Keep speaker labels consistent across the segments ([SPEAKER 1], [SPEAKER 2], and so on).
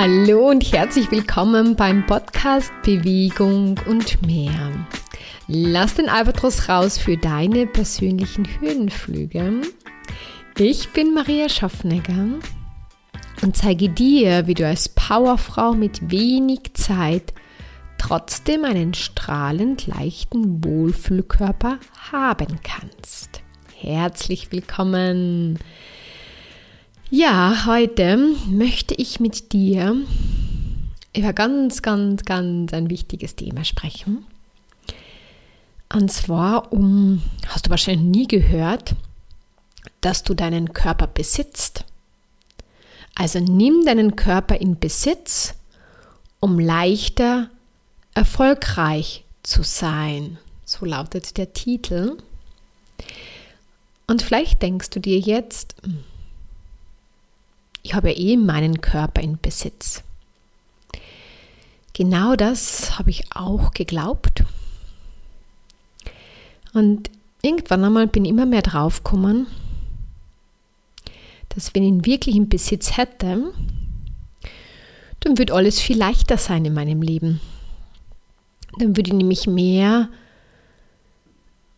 [SPEAKER 1] Hallo und herzlich willkommen beim Podcast Bewegung und mehr. Lass den Albatros raus für deine persönlichen Höhenflüge. Ich bin Maria Schaffnegger und zeige dir, wie du als Powerfrau mit wenig Zeit trotzdem einen strahlend leichten Wohlfühlkörper haben kannst. Herzlich willkommen! Ja, heute möchte ich mit dir über ganz, ganz, ganz ein wichtiges Thema sprechen. Und zwar um, hast du wahrscheinlich nie gehört, dass du deinen Körper besitzt. Also nimm deinen Körper in Besitz, um leichter erfolgreich zu sein. So lautet der Titel. Und vielleicht denkst du dir jetzt, ich habe eh meinen Körper in Besitz. Genau das habe ich auch geglaubt. Und irgendwann einmal bin ich immer mehr draufgekommen, dass wenn ich ihn wirklich in Besitz hätte, dann würde alles viel leichter sein in meinem Leben. Dann würde ich nämlich mehr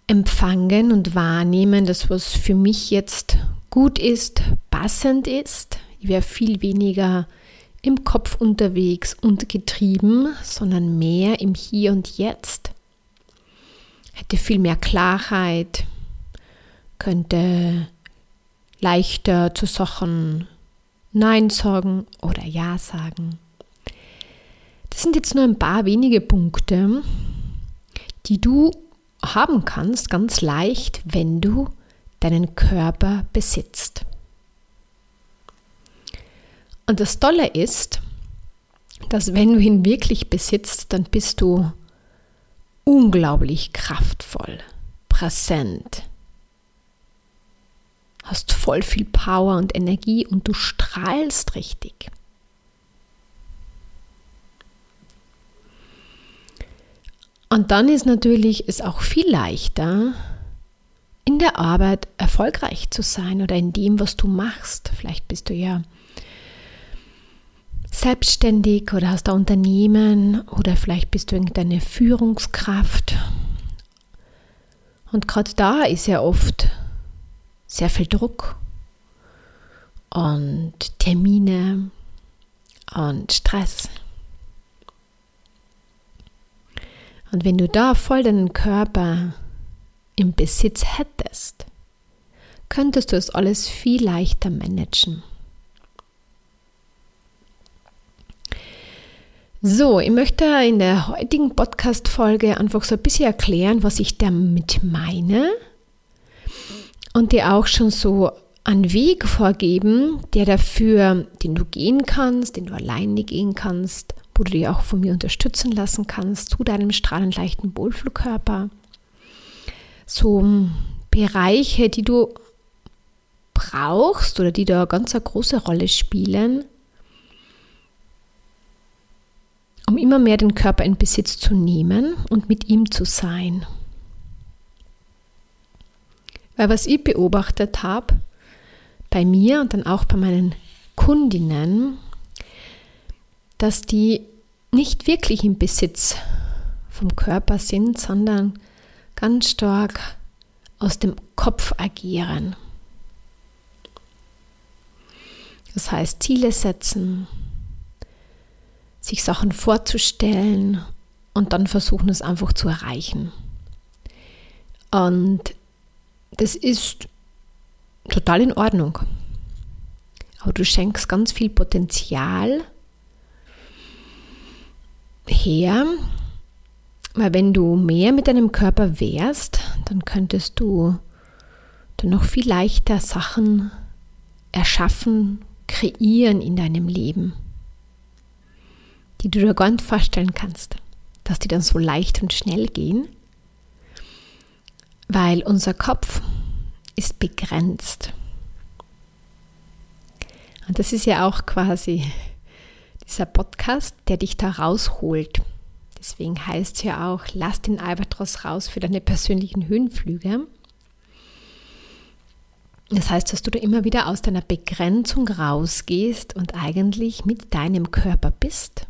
[SPEAKER 1] empfangen und wahrnehmen, dass was für mich jetzt gut ist, passend ist, ich wäre viel weniger im Kopf unterwegs und getrieben, sondern mehr im Hier und Jetzt. Hätte viel mehr Klarheit, könnte leichter zu Sachen Nein sagen oder Ja sagen. Das sind jetzt nur ein paar wenige Punkte, die du haben kannst, ganz leicht, wenn du deinen Körper besitzt. Und das Tolle ist, dass wenn du ihn wirklich besitzt, dann bist du unglaublich kraftvoll, präsent, hast voll viel Power und Energie und du strahlst richtig. Und dann ist natürlich es auch viel leichter, in der Arbeit erfolgreich zu sein oder in dem, was du machst. Vielleicht bist du ja selbstständig oder hast ein Unternehmen oder vielleicht bist du irgendeine Führungskraft. Und gerade da ist ja oft sehr viel Druck und Termine und Stress. Und wenn du da voll deinen Körper im Besitz hättest, könntest du es alles viel leichter managen. So, ich möchte in der heutigen Podcast-Folge einfach so ein bisschen erklären, was ich damit meine und dir auch schon so einen Weg vorgeben, der dafür, den du gehen kannst, den du alleine gehen kannst, wo du dich auch von mir unterstützen lassen kannst, zu deinem strahlend leichten Wohlflugkörper. So Bereiche, die du brauchst oder die da ganz eine große Rolle spielen, um immer mehr den Körper in Besitz zu nehmen und mit ihm zu sein. Weil was ich beobachtet habe, bei mir und dann auch bei meinen Kundinnen, dass die nicht wirklich im Besitz vom Körper sind, sondern ganz stark aus dem Kopf agieren. Das heißt, Ziele setzen, sich Sachen vorzustellen und dann versuchen es einfach zu erreichen. Und das ist total in Ordnung. Aber du schenkst ganz viel Potenzial her, weil wenn du mehr mit deinem Körper wärst, dann könntest du dann noch viel leichter Sachen erschaffen, kreieren in deinem Leben die du dir gar nicht vorstellen kannst, dass die dann so leicht und schnell gehen, weil unser Kopf ist begrenzt. Und das ist ja auch quasi dieser Podcast, der dich da rausholt. Deswegen heißt es ja auch, lass den Albatros raus für deine persönlichen Höhenflüge. Das heißt, dass du da immer wieder aus deiner Begrenzung rausgehst und eigentlich mit deinem Körper bist.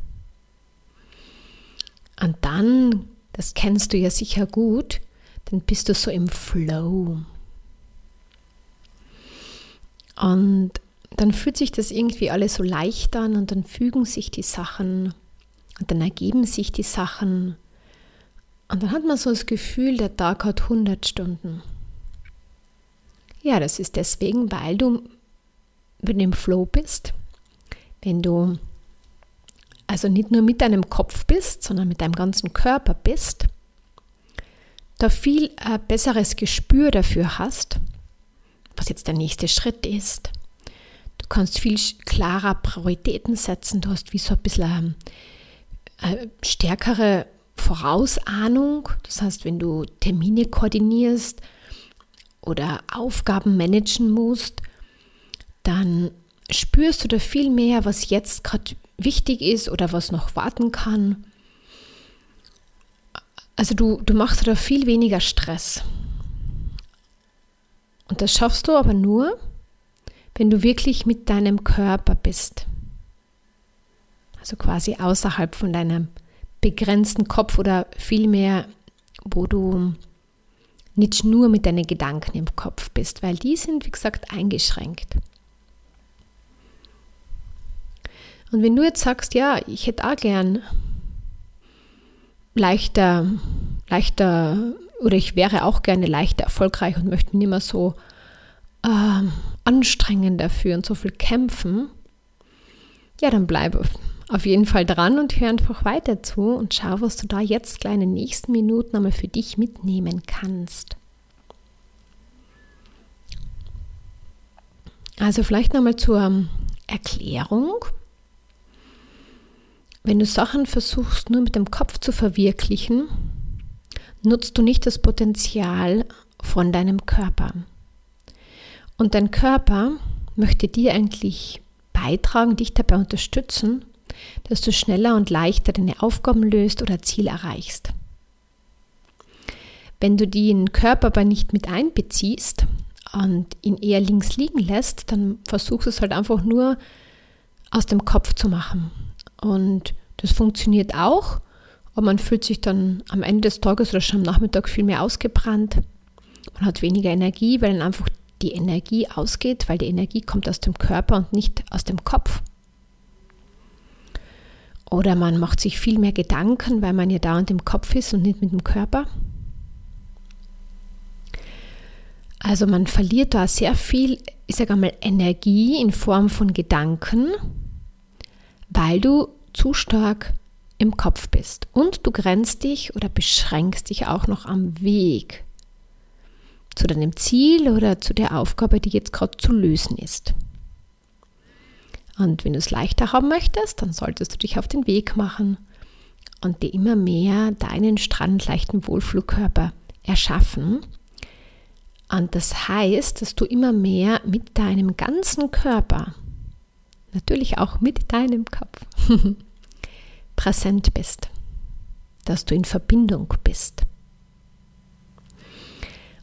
[SPEAKER 1] Und dann, das kennst du ja sicher gut, dann bist du so im Flow. Und dann fühlt sich das irgendwie alles so leicht an und dann fügen sich die Sachen und dann ergeben sich die Sachen. Und dann hat man so das Gefühl, der Tag hat 100 Stunden. Ja, das ist deswegen, weil du, wenn du im Flow bist, wenn du also nicht nur mit deinem Kopf bist, sondern mit deinem ganzen Körper bist, da viel äh, besseres Gespür dafür hast, was jetzt der nächste Schritt ist. Du kannst viel klarer Prioritäten setzen, du hast wie so ein bisschen äh, stärkere Vorausahnung. Das heißt, wenn du Termine koordinierst oder Aufgaben managen musst, dann spürst du da viel mehr, was jetzt gerade wichtig ist oder was noch warten kann. Also du, du machst da viel weniger Stress. Und das schaffst du aber nur, wenn du wirklich mit deinem Körper bist. Also quasi außerhalb von deinem begrenzten Kopf oder vielmehr, wo du nicht nur mit deinen Gedanken im Kopf bist, weil die sind, wie gesagt, eingeschränkt. Und wenn du jetzt sagst, ja, ich hätte auch gern leichter, leichter, oder ich wäre auch gerne leichter erfolgreich und möchte nicht mehr so äh, anstrengend dafür und so viel kämpfen, ja, dann bleib auf jeden Fall dran und hör einfach weiter zu und schau, was du da jetzt gleich in den nächsten Minuten einmal für dich mitnehmen kannst. Also vielleicht nochmal zur Erklärung. Wenn du Sachen versuchst nur mit dem Kopf zu verwirklichen, nutzt du nicht das Potenzial von deinem Körper. Und dein Körper möchte dir eigentlich beitragen, dich dabei unterstützen, dass du schneller und leichter deine Aufgaben löst oder Ziel erreichst. Wenn du den Körper aber nicht mit einbeziehst und ihn eher links liegen lässt, dann versuchst du es halt einfach nur aus dem Kopf zu machen. Und das funktioniert auch, aber man fühlt sich dann am Ende des Tages oder schon am Nachmittag viel mehr ausgebrannt. Man hat weniger Energie, weil dann einfach die Energie ausgeht, weil die Energie kommt aus dem Körper und nicht aus dem Kopf. Oder man macht sich viel mehr Gedanken, weil man ja da und im Kopf ist und nicht mit dem Körper. Also man verliert da sehr viel, ich sage einmal, Energie in Form von Gedanken, weil du zu stark im Kopf bist. Und du grenzt dich oder beschränkst dich auch noch am Weg zu deinem Ziel oder zu der Aufgabe, die jetzt gerade zu lösen ist. Und wenn du es leichter haben möchtest, dann solltest du dich auf den Weg machen und dir immer mehr deinen strandleichten Wohlflugkörper erschaffen. Und das heißt, dass du immer mehr mit deinem ganzen Körper, natürlich auch mit deinem Kopf, präsent bist, dass du in Verbindung bist.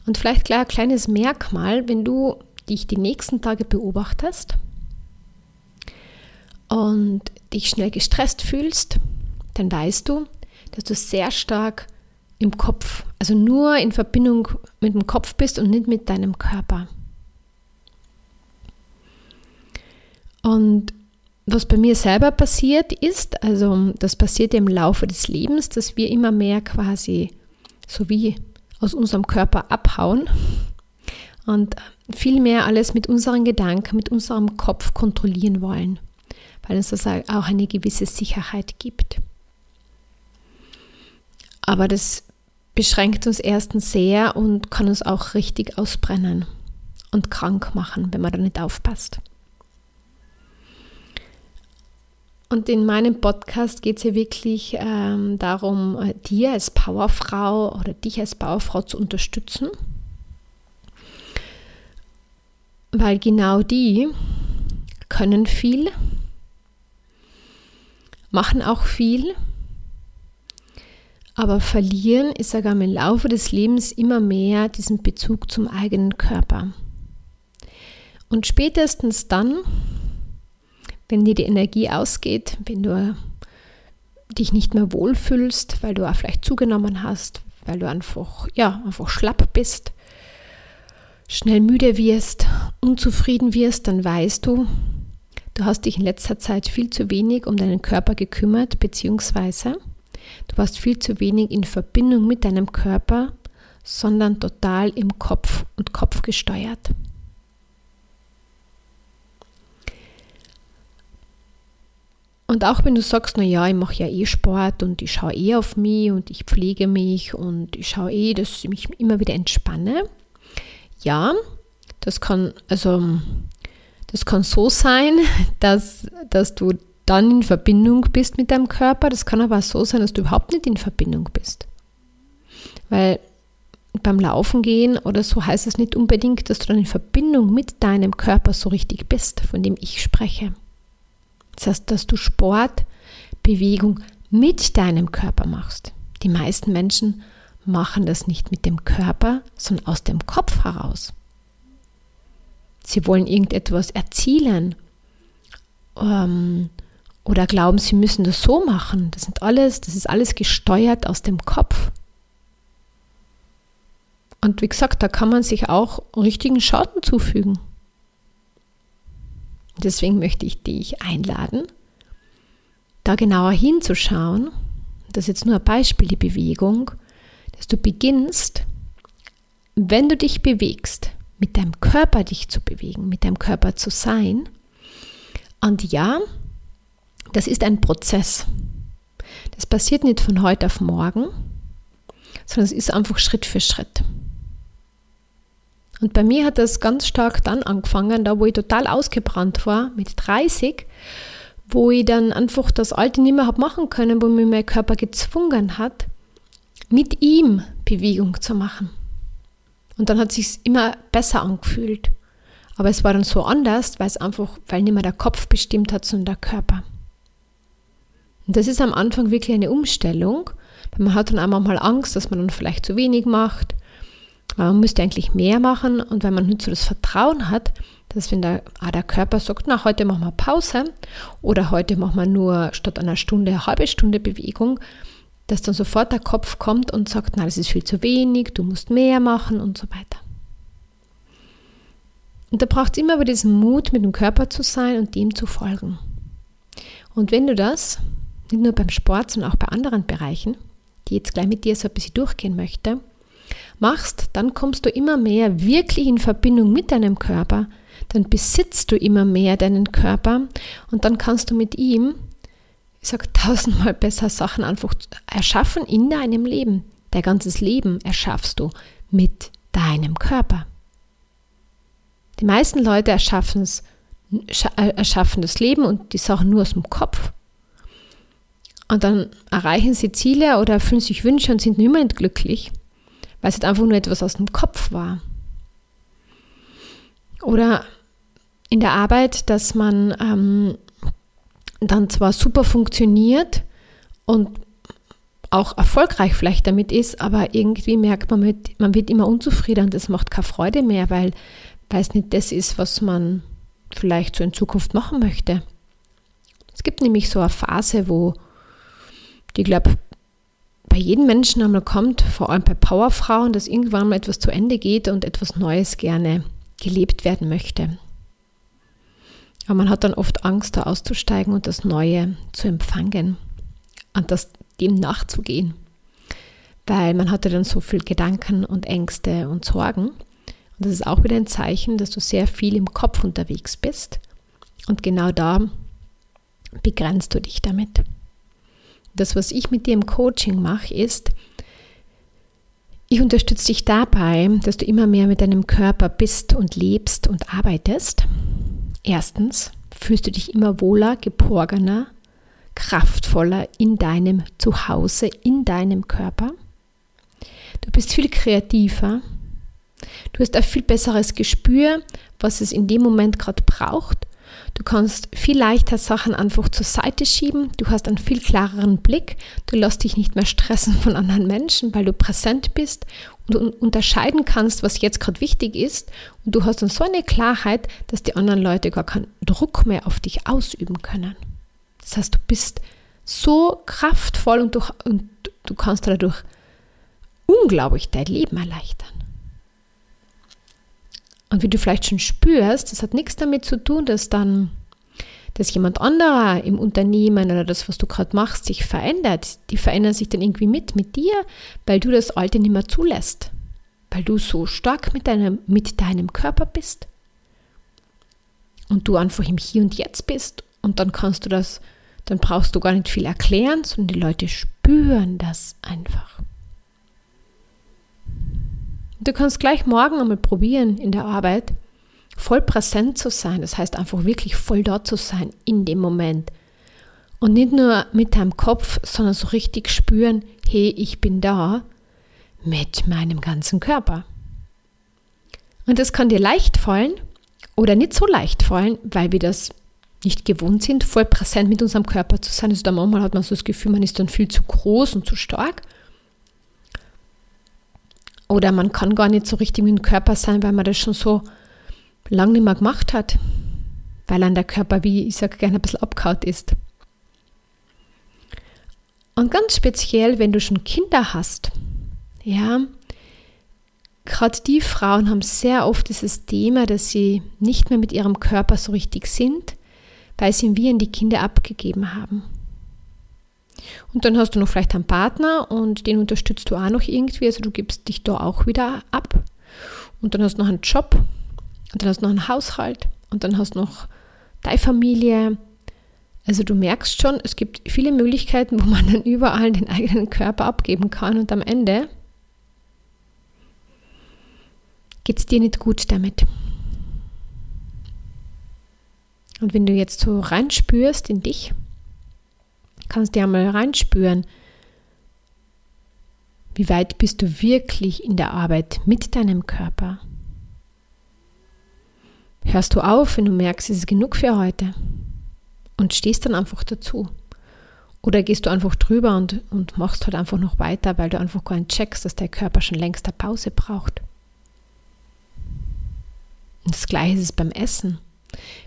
[SPEAKER 1] Und vielleicht klar ein kleines Merkmal, wenn du dich die nächsten Tage beobachtest und dich schnell gestresst fühlst, dann weißt du, dass du sehr stark im Kopf, also nur in Verbindung mit dem Kopf bist und nicht mit deinem Körper. Und was bei mir selber passiert ist, also das passiert im Laufe des Lebens, dass wir immer mehr quasi so wie aus unserem Körper abhauen und viel mehr alles mit unseren Gedanken, mit unserem Kopf kontrollieren wollen, weil uns das auch eine gewisse Sicherheit gibt. Aber das beschränkt uns erstens sehr und kann uns auch richtig ausbrennen und krank machen, wenn man da nicht aufpasst. Und in meinem Podcast geht es ja wirklich ähm, darum, äh, dir als Powerfrau oder dich als Powerfrau zu unterstützen. Weil genau die können viel, machen auch viel, aber verlieren, ich sage im Laufe des Lebens immer mehr diesen Bezug zum eigenen Körper. Und spätestens dann, wenn dir die Energie ausgeht, wenn du dich nicht mehr wohlfühlst, weil du auch vielleicht zugenommen hast, weil du einfach, ja, einfach schlapp bist, schnell müde wirst, unzufrieden wirst, dann weißt du, du hast dich in letzter Zeit viel zu wenig um deinen Körper gekümmert, beziehungsweise du warst viel zu wenig in Verbindung mit deinem Körper, sondern total im Kopf und Kopf gesteuert. Und auch wenn du sagst, na ja, ich mache ja eh Sport und ich schaue eh auf mich und ich pflege mich und ich schaue eh, dass ich mich immer wieder entspanne. Ja, das kann, also, das kann so sein, dass, dass du dann in Verbindung bist mit deinem Körper. Das kann aber so sein, dass du überhaupt nicht in Verbindung bist. Weil beim Laufen gehen oder so heißt es nicht unbedingt, dass du dann in Verbindung mit deinem Körper so richtig bist, von dem ich spreche. Das heißt, dass du Sport, Bewegung mit deinem Körper machst. Die meisten Menschen machen das nicht mit dem Körper, sondern aus dem Kopf heraus. Sie wollen irgendetwas erzielen ähm, oder glauben, sie müssen das so machen. Das sind alles, das ist alles gesteuert aus dem Kopf. Und wie gesagt, da kann man sich auch richtigen Schaden zufügen. Deswegen möchte ich dich einladen, da genauer hinzuschauen. Das ist jetzt nur ein Beispiel, die Bewegung, dass du beginnst, wenn du dich bewegst, mit deinem Körper dich zu bewegen, mit deinem Körper zu sein. Und ja, das ist ein Prozess. Das passiert nicht von heute auf morgen, sondern es ist einfach Schritt für Schritt. Und bei mir hat das ganz stark dann angefangen, da wo ich total ausgebrannt war, mit 30, wo ich dann einfach das Alte nicht mehr habe machen können, wo mir mein Körper gezwungen hat, mit ihm Bewegung zu machen. Und dann hat es sich immer besser angefühlt. Aber es war dann so anders, weil es einfach, weil nicht mehr der Kopf bestimmt hat, sondern der Körper. Und das ist am Anfang wirklich eine Umstellung, weil man hat dann einmal mal Angst, dass man dann vielleicht zu wenig macht man müsste eigentlich mehr machen und wenn man nicht so das Vertrauen hat, dass wenn der, ah, der Körper sagt, na, heute machen wir Pause oder heute machen wir nur statt einer Stunde eine halbe Stunde Bewegung, dass dann sofort der Kopf kommt und sagt, na, das ist viel zu wenig, du musst mehr machen und so weiter. Und da braucht es immer aber diesen Mut, mit dem Körper zu sein und dem zu folgen. Und wenn du das, nicht nur beim Sport, sondern auch bei anderen Bereichen, die jetzt gleich mit dir so ein bisschen durchgehen möchte, machst, dann kommst du immer mehr wirklich in Verbindung mit deinem Körper, dann besitzt du immer mehr deinen Körper und dann kannst du mit ihm, ich sage tausendmal besser, Sachen einfach erschaffen in deinem Leben. Dein ganzes Leben erschaffst du mit deinem Körper. Die meisten Leute erschaffen, äh, das Leben und die Sachen nur aus dem Kopf. Und dann erreichen sie Ziele oder erfüllen sich Wünsche und sind mehr glücklich weil es halt einfach nur etwas aus dem Kopf war. Oder in der Arbeit, dass man ähm, dann zwar super funktioniert und auch erfolgreich vielleicht damit ist, aber irgendwie merkt man, mit, man wird immer unzufrieden und es macht keine Freude mehr, weil, es nicht das ist, was man vielleicht so in Zukunft machen möchte. Es gibt nämlich so eine Phase, wo die, glaube bei jedem Menschen einmal kommt, vor allem bei Powerfrauen, dass irgendwann mal etwas zu Ende geht und etwas Neues gerne gelebt werden möchte. Aber man hat dann oft Angst, da auszusteigen und das Neue zu empfangen und das dem nachzugehen. Weil man hatte dann so viel Gedanken und Ängste und Sorgen. Und das ist auch wieder ein Zeichen, dass du sehr viel im Kopf unterwegs bist. Und genau da begrenzt du dich damit. Das, was ich mit dir im Coaching mache, ist, ich unterstütze dich dabei, dass du immer mehr mit deinem Körper bist und lebst und arbeitest. Erstens fühlst du dich immer wohler, geborgener, kraftvoller in deinem Zuhause, in deinem Körper. Du bist viel kreativer. Du hast ein viel besseres Gespür, was es in dem Moment gerade braucht. Du kannst viel leichter Sachen einfach zur Seite schieben. Du hast einen viel klareren Blick. Du lässt dich nicht mehr stressen von anderen Menschen, weil du präsent bist und unterscheiden kannst, was jetzt gerade wichtig ist. Und du hast dann so eine Klarheit, dass die anderen Leute gar keinen Druck mehr auf dich ausüben können. Das heißt, du bist so kraftvoll und du, und du kannst dadurch unglaublich dein Leben erleichtern. Und wie du vielleicht schon spürst, das hat nichts damit zu tun, dass dann dass jemand anderer im Unternehmen oder das, was du gerade machst, sich verändert. Die verändern sich dann irgendwie mit, mit dir, weil du das Alte nicht mehr zulässt. Weil du so stark mit deinem, mit deinem Körper bist. Und du einfach im Hier und Jetzt bist. Und dann kannst du das, dann brauchst du gar nicht viel erklären, sondern die Leute spüren das einfach. Du kannst gleich morgen einmal probieren in der Arbeit, voll präsent zu sein. Das heißt einfach wirklich voll dort zu sein in dem Moment. Und nicht nur mit deinem Kopf, sondern so richtig spüren, hey, ich bin da mit meinem ganzen Körper. Und das kann dir leicht fallen oder nicht so leicht fallen, weil wir das nicht gewohnt sind, voll präsent mit unserem Körper zu sein. Also da manchmal hat man so das Gefühl, man ist dann viel zu groß und zu stark. Oder man kann gar nicht so richtig dem Körper sein, weil man das schon so lange nicht mehr gemacht hat. Weil an der Körper, wie ich sage, gerne ein bisschen abgehaut ist. Und ganz speziell, wenn du schon Kinder hast, ja, gerade die Frauen haben sehr oft dieses Thema, dass sie nicht mehr mit ihrem Körper so richtig sind, weil sie ihn wie an die Kinder abgegeben haben. Und dann hast du noch vielleicht einen Partner und den unterstützt du auch noch irgendwie, also du gibst dich da auch wieder ab. Und dann hast du noch einen Job und dann hast du noch einen Haushalt und dann hast du noch deine Familie. Also du merkst schon, es gibt viele Möglichkeiten, wo man dann überall den eigenen Körper abgeben kann und am Ende geht es dir nicht gut damit. Und wenn du jetzt so reinspürst in dich, kannst du ja mal reinspüren, wie weit bist du wirklich in der Arbeit mit deinem Körper? Hörst du auf, wenn du merkst, es ist genug für heute und stehst dann einfach dazu? Oder gehst du einfach drüber und, und machst halt einfach noch weiter, weil du einfach gar nicht checkst, dass dein Körper schon längst eine Pause braucht? Und das gleiche ist es beim Essen.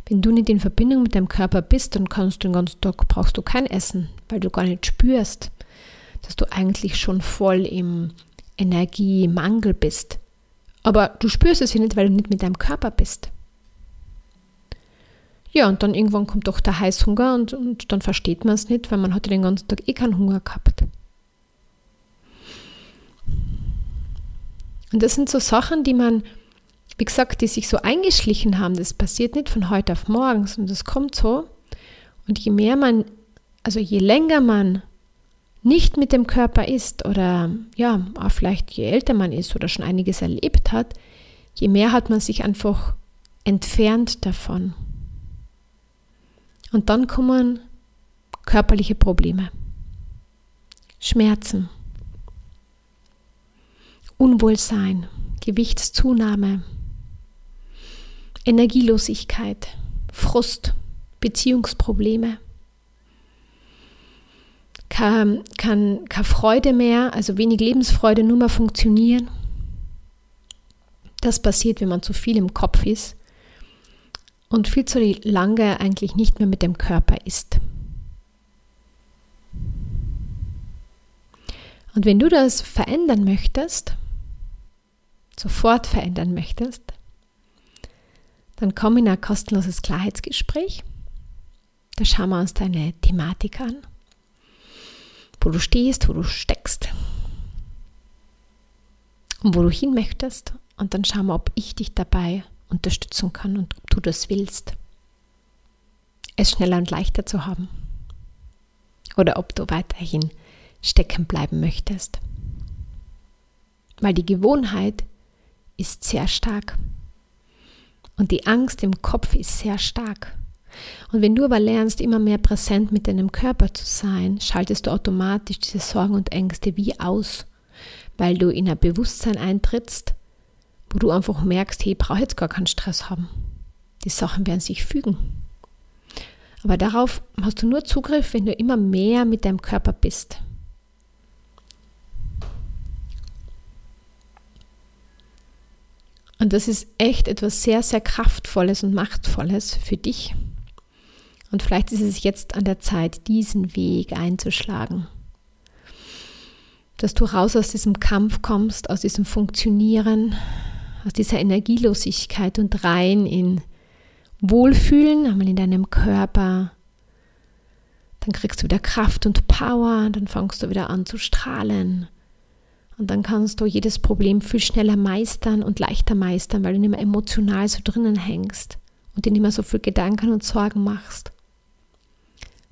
[SPEAKER 1] Wenn du nicht in Verbindung mit deinem Körper bist, dann kannst du den ganzen Tag, brauchst du kein Essen, weil du gar nicht spürst, dass du eigentlich schon voll im Energiemangel bist. Aber du spürst es ja nicht, weil du nicht mit deinem Körper bist. Ja, und dann irgendwann kommt doch der Heißhunger und, und dann versteht man es nicht, weil man hatte den ganzen Tag eh keinen Hunger gehabt. Und das sind so Sachen, die man wie gesagt, die sich so eingeschlichen haben, das passiert nicht von heute auf morgen, sondern das kommt so. Und je mehr man, also je länger man nicht mit dem Körper ist oder ja, auch vielleicht je älter man ist oder schon einiges erlebt hat, je mehr hat man sich einfach entfernt davon. Und dann kommen körperliche Probleme, Schmerzen, Unwohlsein, Gewichtszunahme, Energielosigkeit, Frust, Beziehungsprobleme, kann, kann keine Freude mehr, also wenig Lebensfreude, nur mehr funktionieren. Das passiert, wenn man zu viel im Kopf ist und viel zu lange eigentlich nicht mehr mit dem Körper ist. Und wenn du das verändern möchtest, sofort verändern möchtest, dann komm in ein kostenloses Klarheitsgespräch. Da schauen wir uns deine Thematik an, wo du stehst, wo du steckst und wo du hin möchtest. Und dann schauen wir, ob ich dich dabei unterstützen kann und ob du das willst, es schneller und leichter zu haben. Oder ob du weiterhin stecken bleiben möchtest. Weil die Gewohnheit ist sehr stark. Und die Angst im Kopf ist sehr stark. Und wenn du aber lernst, immer mehr präsent mit deinem Körper zu sein, schaltest du automatisch diese Sorgen und Ängste wie aus, weil du in ein Bewusstsein eintrittst, wo du einfach merkst, hey, ich brauche jetzt gar keinen Stress haben. Die Sachen werden sich fügen. Aber darauf hast du nur Zugriff, wenn du immer mehr mit deinem Körper bist. Und das ist echt etwas sehr, sehr Kraftvolles und Machtvolles für dich. Und vielleicht ist es jetzt an der Zeit, diesen Weg einzuschlagen. Dass du raus aus diesem Kampf kommst, aus diesem Funktionieren, aus dieser Energielosigkeit und rein in Wohlfühlen, einmal in deinem Körper. Dann kriegst du wieder Kraft und Power, dann fängst du wieder an zu strahlen. Und dann kannst du jedes Problem viel schneller meistern und leichter meistern, weil du nicht mehr emotional so drinnen hängst und dir nicht mehr so viel Gedanken und Sorgen machst.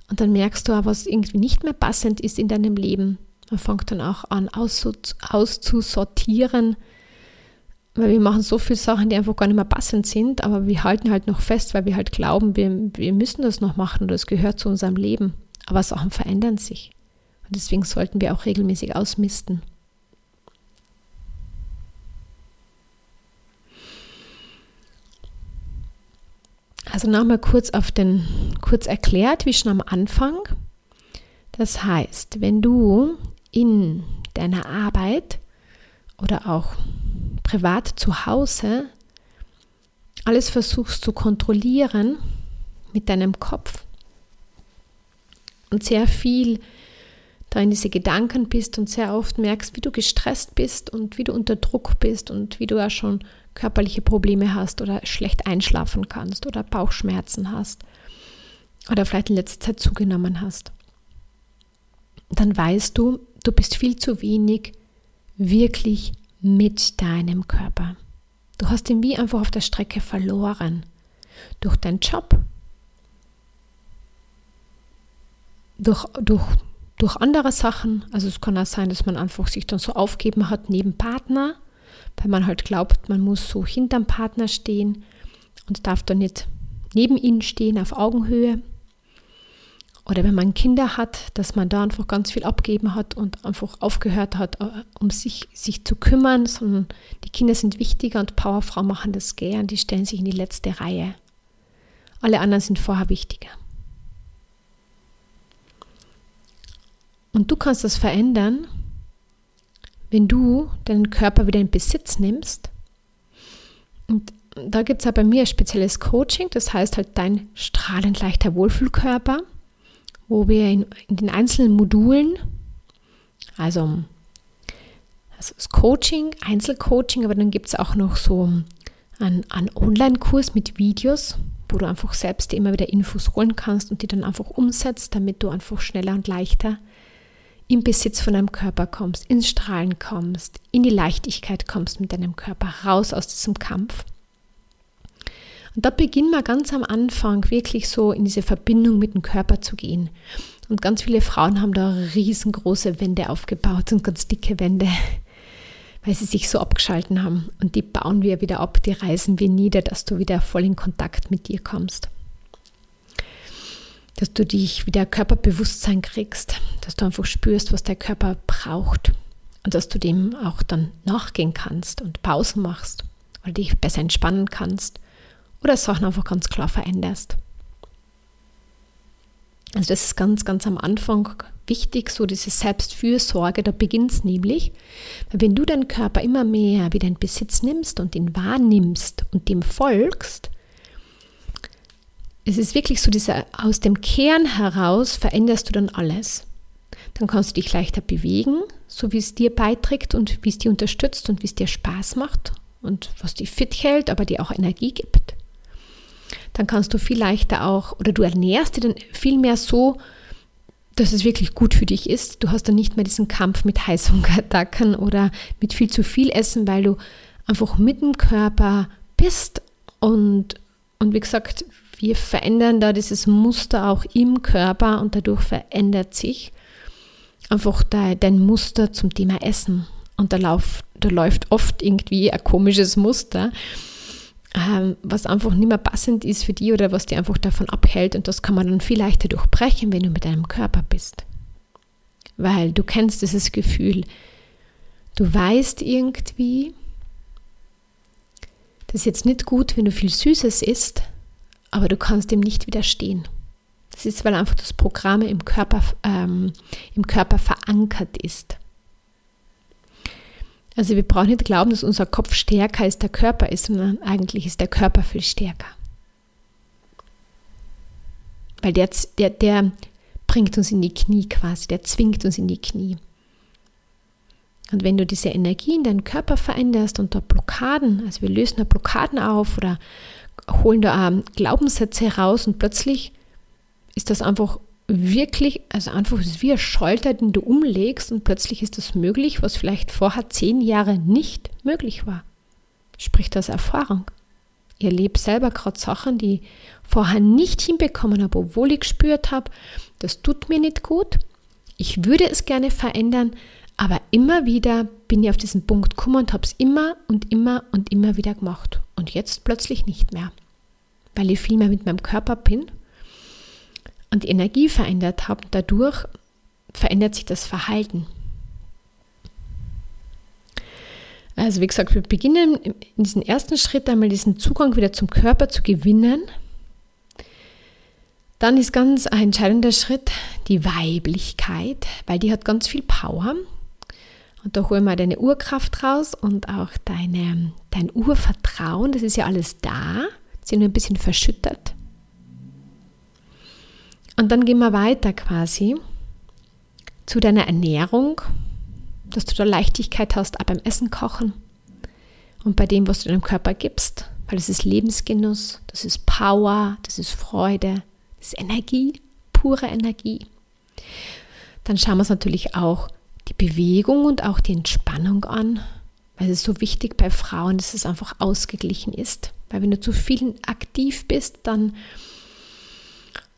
[SPEAKER 1] Und dann merkst du auch, was irgendwie nicht mehr passend ist in deinem Leben. Man fängt dann auch an auszusortieren, weil wir machen so viele Sachen, die einfach gar nicht mehr passend sind, aber wir halten halt noch fest, weil wir halt glauben, wir, wir müssen das noch machen oder es gehört zu unserem Leben. Aber Sachen verändern sich. Und deswegen sollten wir auch regelmäßig ausmisten. Also nochmal kurz auf den, kurz erklärt, wie schon am Anfang. Das heißt, wenn du in deiner Arbeit oder auch privat zu Hause alles versuchst zu kontrollieren mit deinem Kopf und sehr viel da in diese Gedanken bist und sehr oft merkst, wie du gestresst bist und wie du unter Druck bist und wie du ja schon körperliche Probleme hast oder schlecht einschlafen kannst oder Bauchschmerzen hast oder vielleicht in letzter Zeit zugenommen hast, dann weißt du, du bist viel zu wenig wirklich mit deinem Körper. Du hast ihn wie einfach auf der Strecke verloren. Durch deinen Job, durch, durch, durch andere Sachen. Also es kann auch sein, dass man einfach sich dann so aufgeben hat neben Partner weil man halt glaubt, man muss so hinterm Partner stehen und darf da nicht neben ihnen stehen auf Augenhöhe. Oder wenn man Kinder hat, dass man da einfach ganz viel abgeben hat und einfach aufgehört hat, äh, um sich, sich zu kümmern, sondern die Kinder sind wichtiger und Powerfrauen machen das gern, die stellen sich in die letzte Reihe. Alle anderen sind vorher wichtiger. Und du kannst das verändern, wenn du deinen Körper wieder in Besitz nimmst, und da gibt es ja bei mir ein spezielles Coaching, das heißt halt dein strahlend leichter Wohlfühlkörper, wo wir in, in den einzelnen Modulen, also, also das Coaching, Einzelcoaching, aber dann gibt es auch noch so einen, einen Online-Kurs mit Videos, wo du einfach selbst immer wieder Infos holen kannst und die dann einfach umsetzt, damit du einfach schneller und leichter im Besitz von deinem Körper kommst, ins Strahlen kommst, in die Leichtigkeit kommst mit deinem Körper, raus aus diesem Kampf. Und da beginnen wir ganz am Anfang wirklich so in diese Verbindung mit dem Körper zu gehen. Und ganz viele Frauen haben da riesengroße Wände aufgebaut und ganz dicke Wände, weil sie sich so abgeschalten haben. Und die bauen wir wieder ab, die reißen wir nieder, dass du wieder voll in Kontakt mit dir kommst dass du dich wieder Körperbewusstsein kriegst, dass du einfach spürst, was der Körper braucht und dass du dem auch dann nachgehen kannst und Pausen machst oder dich besser entspannen kannst oder Sachen einfach ganz klar veränderst. Also das ist ganz, ganz am Anfang wichtig, so diese Selbstfürsorge, da beginnt es nämlich, weil wenn du deinen Körper immer mehr wieder in Besitz nimmst und ihn wahrnimmst und dem folgst, es ist wirklich so, dieser, aus dem Kern heraus veränderst du dann alles. Dann kannst du dich leichter bewegen, so wie es dir beiträgt und wie es dir unterstützt und wie es dir Spaß macht und was dich fit hält, aber dir auch Energie gibt. Dann kannst du viel leichter auch, oder du ernährst dich dann viel mehr so, dass es wirklich gut für dich ist. Du hast dann nicht mehr diesen Kampf mit Heißhungerattacken oder mit viel zu viel Essen, weil du einfach mit dem Körper bist und, und wie gesagt, wir verändern da dieses Muster auch im Körper und dadurch verändert sich einfach dein Muster zum Thema Essen. Und da, lauf, da läuft oft irgendwie ein komisches Muster, ähm, was einfach nicht mehr passend ist für dich oder was dir einfach davon abhält. Und das kann man dann viel leichter durchbrechen, wenn du mit deinem Körper bist. Weil du kennst dieses Gefühl, du weißt irgendwie, das ist jetzt nicht gut, wenn du viel Süßes isst, aber du kannst dem nicht widerstehen. Das ist, weil einfach das Programm im Körper, ähm, im Körper verankert ist. Also wir brauchen nicht glauben, dass unser Kopf stärker als der Körper ist, sondern eigentlich ist der Körper viel stärker. Weil der, der, der bringt uns in die Knie quasi, der zwingt uns in die Knie. Und wenn du diese Energie in deinen Körper veränderst und da Blockaden, also wir lösen da Blockaden auf oder holen da Glaubenssätze heraus und plötzlich ist das einfach wirklich, also einfach ist wie ein Schalter, den du umlegst und plötzlich ist das möglich, was vielleicht vorher zehn Jahre nicht möglich war. Sprich das Erfahrung. Ich erlebe selber gerade Sachen, die vorher nicht hinbekommen habe, obwohl ich gespürt habe, das tut mir nicht gut. Ich würde es gerne verändern, aber immer wieder bin ich auf diesen Punkt gekommen und habe es immer und immer und immer wieder gemacht. Und jetzt plötzlich nicht mehr, weil ich viel mehr mit meinem Körper bin und die Energie verändert habe. Dadurch verändert sich das Verhalten. Also wie gesagt, wir beginnen in diesem ersten Schritt einmal diesen Zugang wieder zum Körper zu gewinnen. Dann ist ganz ein entscheidender Schritt die Weiblichkeit, weil die hat ganz viel Power. Und da holen wir deine Urkraft raus und auch deine, dein Urvertrauen. Das ist ja alles da, sind nur ein bisschen verschüttet. Und dann gehen wir weiter quasi zu deiner Ernährung, dass du da Leichtigkeit hast, auch beim Essen kochen und bei dem, was du deinem Körper gibst, weil das ist Lebensgenuss, das ist Power, das ist Freude, das ist Energie, pure Energie. Dann schauen wir uns natürlich auch die Bewegung und auch die Entspannung an, weil es so wichtig bei Frauen, dass es einfach ausgeglichen ist. Weil wenn du zu viel aktiv bist, dann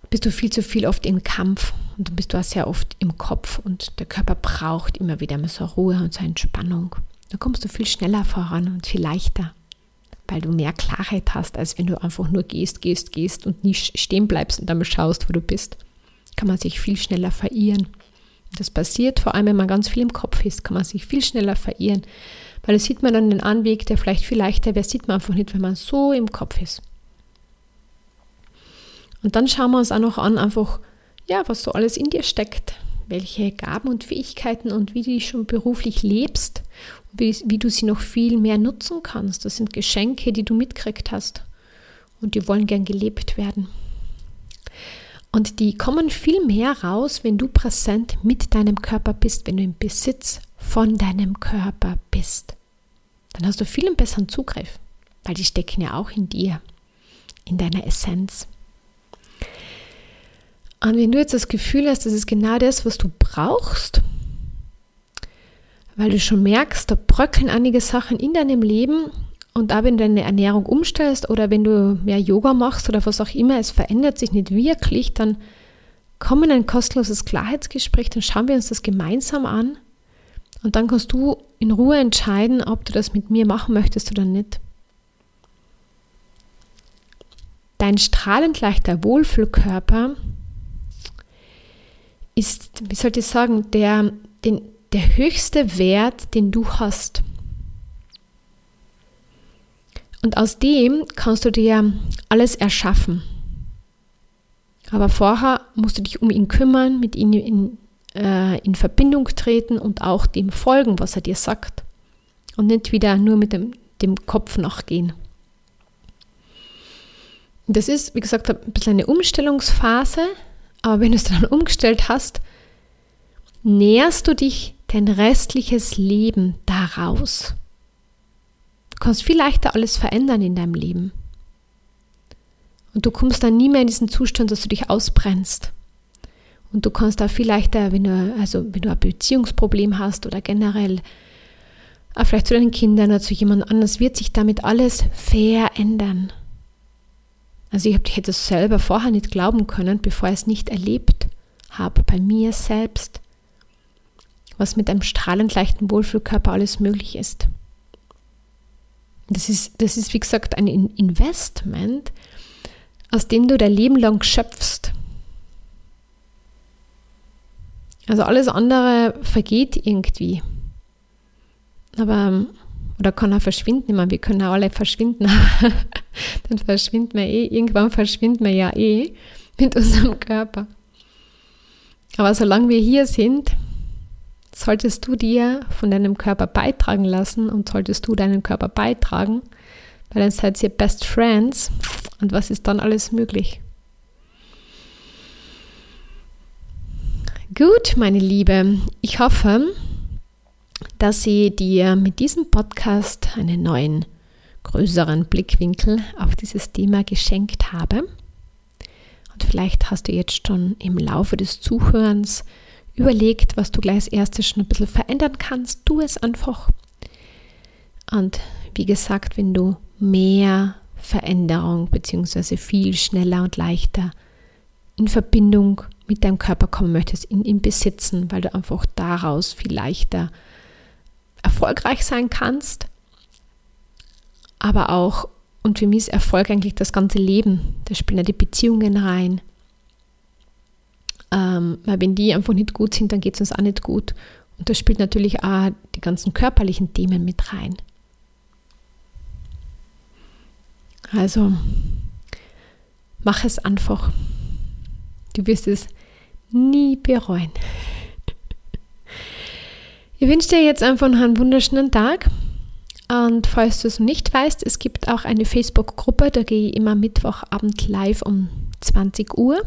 [SPEAKER 1] bist du viel zu viel oft im Kampf und dann bist du auch sehr oft im Kopf und der Körper braucht immer wieder mal so Ruhe und so Entspannung. Da kommst du viel schneller voran und viel leichter, weil du mehr Klarheit hast, als wenn du einfach nur gehst, gehst, gehst und nicht stehen bleibst und dann schaust, wo du bist. Kann man sich viel schneller verirren. Das passiert vor allem, wenn man ganz viel im Kopf ist, kann man sich viel schneller verirren. Weil das sieht man dann den Anweg, der vielleicht viel leichter wäre, sieht man einfach nicht, wenn man so im Kopf ist. Und dann schauen wir uns auch noch an, einfach, ja, was so alles in dir steckt, welche Gaben und Fähigkeiten und wie du schon beruflich lebst, wie, wie du sie noch viel mehr nutzen kannst. Das sind Geschenke, die du mitgekriegt hast und die wollen gern gelebt werden. Und die kommen viel mehr raus, wenn du präsent mit deinem Körper bist, wenn du im Besitz von deinem Körper bist. Dann hast du viel besseren Zugriff, weil die stecken ja auch in dir, in deiner Essenz. Und wenn du jetzt das Gefühl hast, das ist genau das, was du brauchst, weil du schon merkst, da bröckeln einige Sachen in deinem Leben und auch wenn du deine Ernährung umstellst oder wenn du mehr Yoga machst oder was auch immer, es verändert sich nicht wirklich, dann komm in ein kostenloses Klarheitsgespräch, dann schauen wir uns das gemeinsam an und dann kannst du in Ruhe entscheiden, ob du das mit mir machen möchtest oder nicht. Dein strahlend leichter Wohlfühlkörper ist, wie soll ich sagen, der, den, der höchste Wert, den du hast. Und aus dem kannst du dir alles erschaffen. Aber vorher musst du dich um ihn kümmern, mit ihm in, äh, in Verbindung treten und auch dem folgen, was er dir sagt. Und nicht wieder nur mit dem, dem Kopf nachgehen. Das ist, wie gesagt, ein bisschen eine Umstellungsphase, aber wenn du es dann umgestellt hast, näherst du dich dein restliches Leben daraus kannst viel leichter alles verändern in deinem Leben. Und du kommst dann nie mehr in diesen Zustand, dass du dich ausbrennst. Und du kannst auch viel leichter, wenn du, also wenn du ein Beziehungsproblem hast oder generell, auch vielleicht zu deinen Kindern oder zu jemand anders, wird sich damit alles verändern. Also ich, hab, ich hätte es selber vorher nicht glauben können, bevor ich es nicht erlebt habe, bei mir selbst, was mit einem strahlend leichten Wohlfühlkörper alles möglich ist. Das ist, das ist, wie gesagt, ein Investment, aus dem du dein Leben lang schöpfst. Also alles andere vergeht irgendwie. Aber, oder kann auch verschwinden. Ich meine, wir können auch alle verschwinden. Dann verschwinden wir eh. Irgendwann verschwinden wir ja eh. mit unserem Körper. Aber solange wir hier sind, solltest du dir von deinem Körper beitragen lassen und solltest du deinen Körper beitragen, weil dann seid ihr Best Friends und was ist dann alles möglich? Gut, meine Liebe, ich hoffe, dass ich dir mit diesem Podcast einen neuen, größeren Blickwinkel auf dieses Thema geschenkt habe. Und vielleicht hast du jetzt schon im Laufe des Zuhörens überlegt, was du gleich als erstes schon ein bisschen verändern kannst. Tu es einfach. Und wie gesagt, wenn du mehr Veränderung bzw. viel schneller und leichter in Verbindung mit deinem Körper kommen möchtest, in ihn besitzen, weil du einfach daraus viel leichter erfolgreich sein kannst, aber auch, und für mich ist Erfolg eigentlich das ganze Leben, da spielen ja die Beziehungen rein, ähm, weil wenn die einfach nicht gut sind, dann geht es uns auch nicht gut. Und da spielt natürlich auch die ganzen körperlichen Themen mit rein. Also, mach es einfach. Du wirst es nie bereuen. Ich wünsche dir jetzt einfach einen wunderschönen Tag. Und falls du es nicht weißt, es gibt auch eine Facebook-Gruppe, da gehe ich immer Mittwochabend live um 20 Uhr.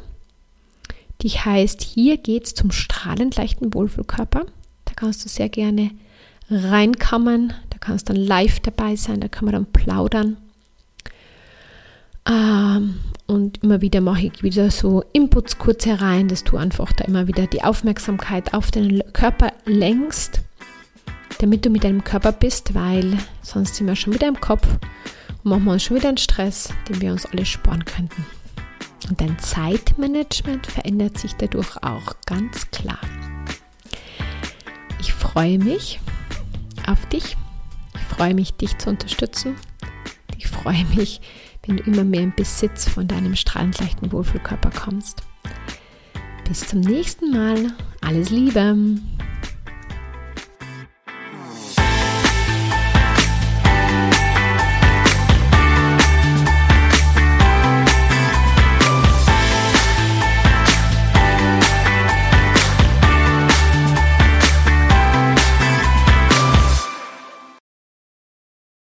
[SPEAKER 1] Die heißt Hier geht's zum strahlend leichten Wohlfühlkörper. Da kannst du sehr gerne reinkommen. Da kannst du dann live dabei sein, da kann man dann plaudern. Ähm, und immer wieder mache ich wieder so Inputs kurz herein, dass du einfach da immer wieder die Aufmerksamkeit auf deinen Körper lenkst, damit du mit deinem Körper bist, weil sonst sind wir schon wieder im Kopf und machen wir uns schon wieder einen Stress, den wir uns alle sparen könnten. Und dein Zeitmanagement verändert sich dadurch auch ganz klar. Ich freue mich auf dich. Ich freue mich, dich zu unterstützen. Ich freue mich, wenn du immer mehr im Besitz von deinem strahlend leichten Wohlfühlkörper kommst. Bis zum nächsten Mal. Alles Liebe.